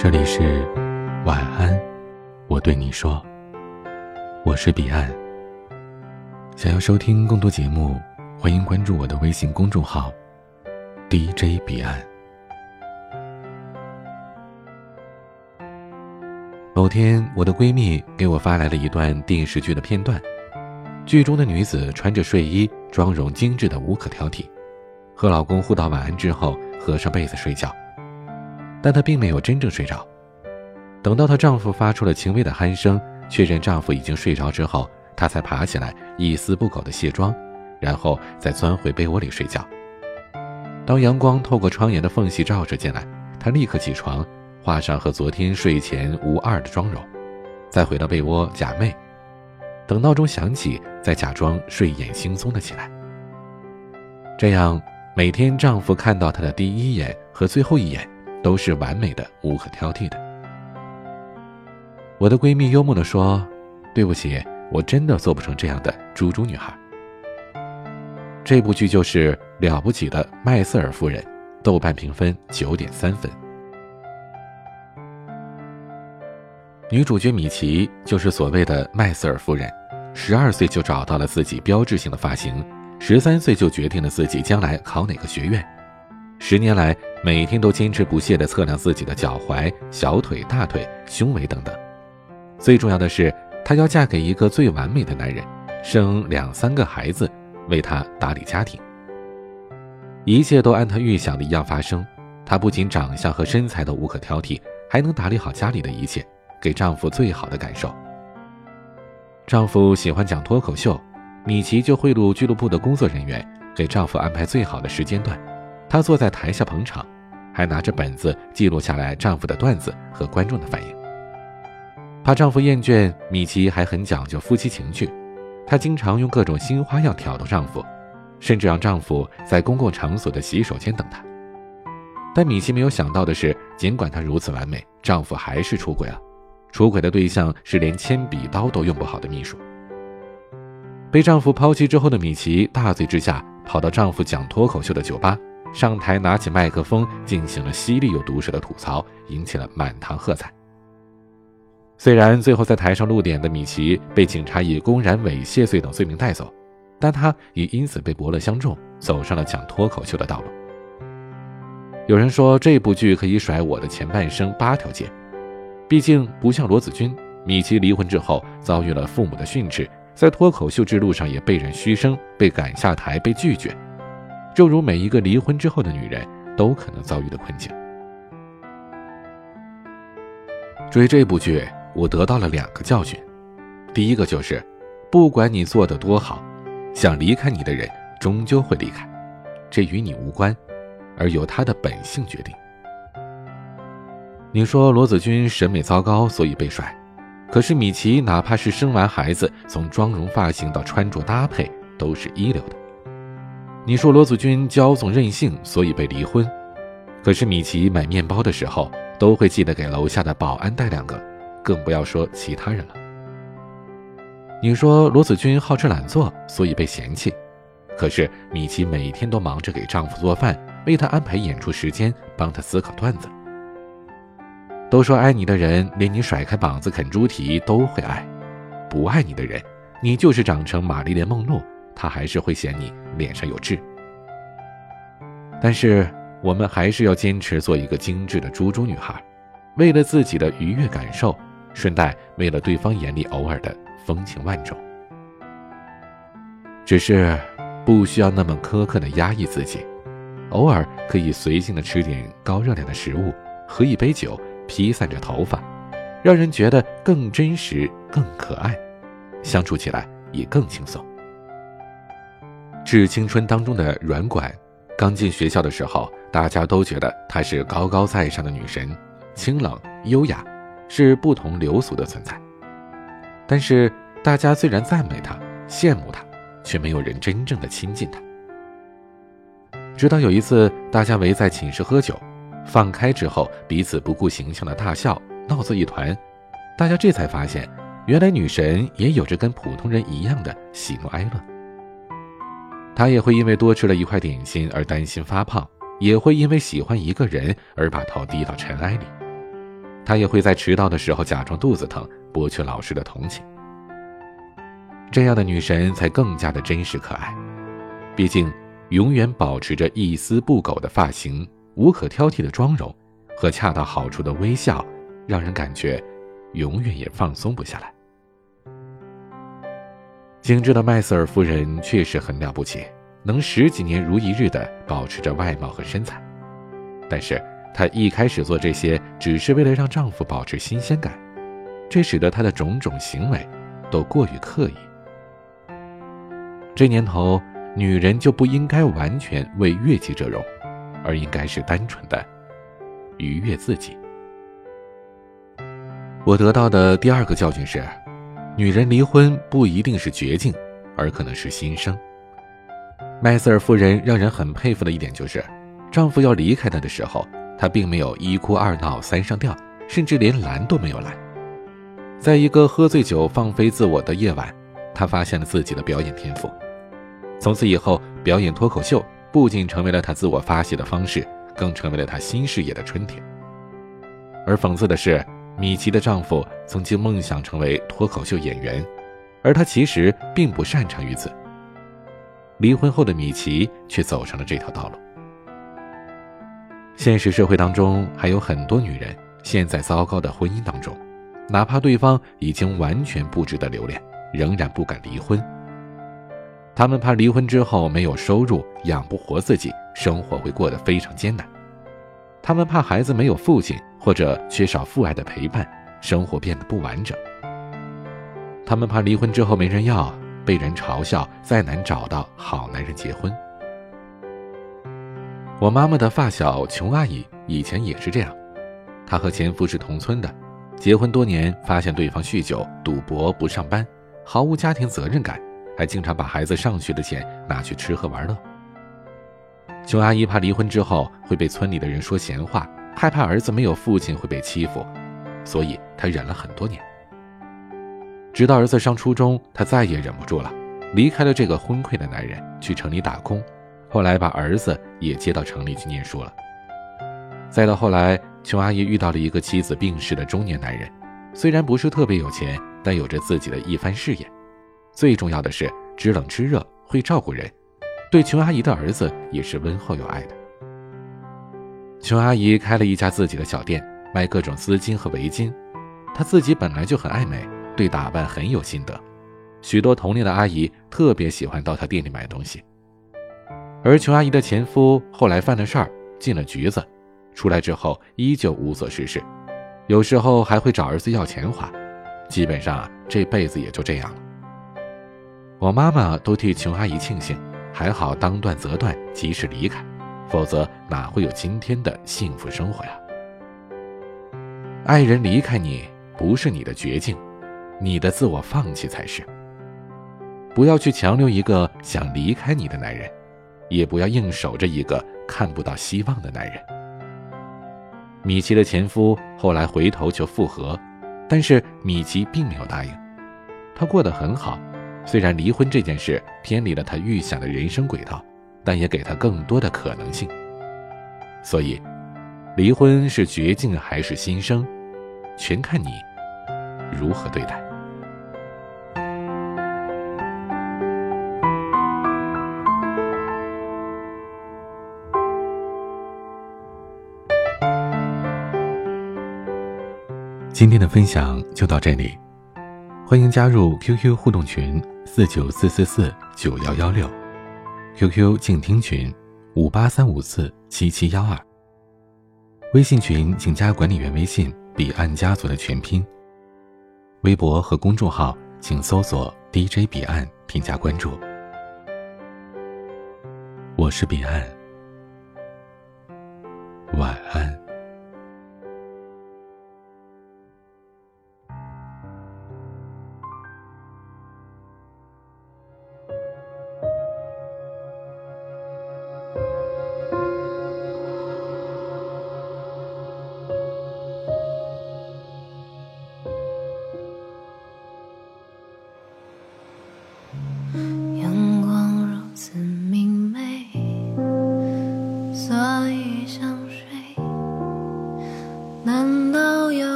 这里是晚安，我对你说，我是彼岸。想要收听更多节目，欢迎关注我的微信公众号 DJ 彼岸。某天，我的闺蜜给我发来了一段电视剧的片段，剧中的女子穿着睡衣，妆容精致的无可挑剔，和老公互道晚安之后，合上被子睡觉。但她并没有真正睡着。等到她丈夫发出了轻微的鼾声，确认丈夫已经睡着之后，她才爬起来，一丝不苟地卸妆，然后再钻回被窝里睡觉。当阳光透过窗沿的缝隙照射进来，她立刻起床，化上和昨天睡前无二的妆容，再回到被窝假寐。等闹钟响起，再假装睡眼惺忪的起来。这样，每天丈夫看到她的第一眼和最后一眼。都是完美的，无可挑剔的。我的闺蜜幽默地说：“对不起，我真的做不成这样的猪猪女孩。”这部剧就是《了不起的麦瑟尔夫人》，豆瓣评分九点三分。女主角米奇就是所谓的麦瑟尔夫人，十二岁就找到了自己标志性的发型，十三岁就决定了自己将来考哪个学院。十年来，每天都坚持不懈地测量自己的脚踝、小腿、大腿、胸围等等。最重要的是，她要嫁给一个最完美的男人，生两三个孩子，为他打理家庭。一切都按她预想的一样发生。她不仅长相和身材都无可挑剔，还能打理好家里的一切，给丈夫最好的感受。丈夫喜欢讲脱口秀，米奇就贿赂俱乐部的工作人员，给丈夫安排最好的时间段。她坐在台下捧场，还拿着本子记录下来丈夫的段子和观众的反应。怕丈夫厌倦，米奇还很讲究夫妻情趣，她经常用各种新花样挑逗丈夫，甚至让丈夫在公共场所的洗手间等她。但米奇没有想到的是，尽管她如此完美，丈夫还是出轨了。出轨的对象是连铅笔刀都用不好的秘书。被丈夫抛弃之后的米奇大醉之下，跑到丈夫讲脱口秀的酒吧。上台拿起麦克风，进行了犀利又毒舌的吐槽，引起了满堂喝彩。虽然最后在台上露点的米奇被警察以公然猥亵罪等罪名带走，但他也因此被伯乐相中，走上了讲脱口秀的道路。有人说这部剧可以甩我的前半生八条街，毕竟不像罗子君，米奇离婚之后遭遇了父母的训斥，在脱口秀之路上也被人嘘声，被赶下台，被拒绝。正如每一个离婚之后的女人都可能遭遇的困境。追这部剧，我得到了两个教训。第一个就是，不管你做的多好，想离开你的人终究会离开，这与你无关，而由他的本性决定。你说罗子君审美糟糕，所以被甩，可是米奇哪怕是生完孩子，从妆容、发型到穿着搭配都是一流的。你说罗子君骄纵任性，所以被离婚。可是米奇买面包的时候都会记得给楼下的保安带两个，更不要说其他人了。你说罗子君好吃懒做，所以被嫌弃。可是米奇每天都忙着给丈夫做饭，为他安排演出时间，帮他思考段子。都说爱你的人，连你甩开膀子啃猪蹄都会爱；不爱你的人，你就是长成玛丽莲梦露。他还是会嫌你脸上有痣，但是我们还是要坚持做一个精致的猪猪女孩，为了自己的愉悦感受，顺带为了对方眼里偶尔的风情万种。只是不需要那么苛刻的压抑自己，偶尔可以随性的吃点高热量的食物，喝一杯酒，披散着头发，让人觉得更真实、更可爱，相处起来也更轻松。《致青春》当中的软管，刚进学校的时候，大家都觉得她是高高在上的女神，清冷优雅，是不同流俗的存在。但是，大家虽然赞美她、羡慕她，却没有人真正的亲近她。直到有一次，大家围在寝室喝酒，放开之后，彼此不顾形象的大笑，闹作一团，大家这才发现，原来女神也有着跟普通人一样的喜怒哀乐。她也会因为多吃了一块点心而担心发胖，也会因为喜欢一个人而把头低到尘埃里。她也会在迟到的时候假装肚子疼，博取老师的同情。这样的女神才更加的真实可爱。毕竟，永远保持着一丝不苟的发型、无可挑剔的妆容和恰到好处的微笑，让人感觉永远也放松不下来。精致的麦瑟尔夫人确实很了不起，能十几年如一日的保持着外貌和身材。但是她一开始做这些，只是为了让丈夫保持新鲜感，这使得她的种种行为都过于刻意。这年头，女人就不应该完全为悦己者容，而应该是单纯的愉悦自己。我得到的第二个教训是。女人离婚不一定是绝境，而可能是新生。麦瑟尔夫人让人很佩服的一点就是，丈夫要离开她的时候，她并没有一哭二闹三上吊，甚至连拦都没有拦。在一个喝醉酒放飞自我的夜晚，她发现了自己的表演天赋。从此以后，表演脱口秀不仅成为了她自我发泄的方式，更成为了她新事业的春天。而讽刺的是。米奇的丈夫曾经梦想成为脱口秀演员，而他其实并不擅长于此。离婚后的米奇却走上了这条道路。现实社会当中还有很多女人陷在糟糕的婚姻当中，哪怕对方已经完全不值得留恋，仍然不敢离婚。他们怕离婚之后没有收入，养不活自己，生活会过得非常艰难。他们怕孩子没有父亲。或者缺少父爱的陪伴，生活变得不完整。他们怕离婚之后没人要，被人嘲笑，再难找到好男人结婚。我妈妈的发小琼阿姨以前也是这样，她和前夫是同村的，结婚多年，发现对方酗酒、赌博、不上班，毫无家庭责任感，还经常把孩子上学的钱拿去吃喝玩乐。琼阿姨怕离婚之后会被村里的人说闲话。害怕儿子没有父亲会被欺负，所以她忍了很多年。直到儿子上初中，他再也忍不住了，离开了这个昏聩的男人，去城里打工。后来把儿子也接到城里去念书了。再到后来，琼阿姨遇到了一个妻子病逝的中年男人，虽然不是特别有钱，但有着自己的一番事业。最重要的是知冷知热，会照顾人，对琼阿姨的儿子也是温厚有爱的。琼阿姨开了一家自己的小店，卖各种丝巾和围巾。她自己本来就很爱美，对打扮很有心得。许多同龄的阿姨特别喜欢到她店里买东西。而琼阿姨的前夫后来犯了事儿，进了局子，出来之后依旧无所事事，有时候还会找儿子要钱花，基本上这辈子也就这样了。我妈妈都替琼阿姨庆幸，还好当断则断，及时离开。否则哪会有今天的幸福生活呀？爱人离开你不是你的绝境，你的自我放弃才是。不要去强留一个想离开你的男人，也不要硬守着一个看不到希望的男人。米奇的前夫后来回头求复合，但是米奇并没有答应。他过得很好，虽然离婚这件事偏离了他预想的人生轨道。但也给他更多的可能性。所以，离婚是绝境还是新生，全看你如何对待。今天的分享就到这里，欢迎加入 QQ 互动群四九四四四九幺幺六。QQ 静听群，五八三五四七七幺二。微信群请加管理员微信“彼岸家族”的全拼。微博和公众号请搜索 “DJ 彼岸”添加关注。我是彼岸，晚安。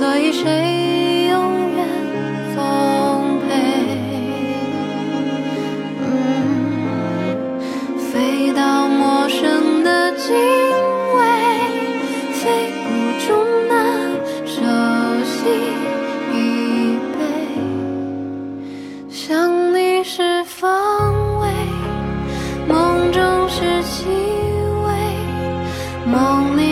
所以谁永远奉陪？嗯，飞到陌生的经纬，飞不出那熟悉疲惫。想你是方位，梦中是气味，梦里。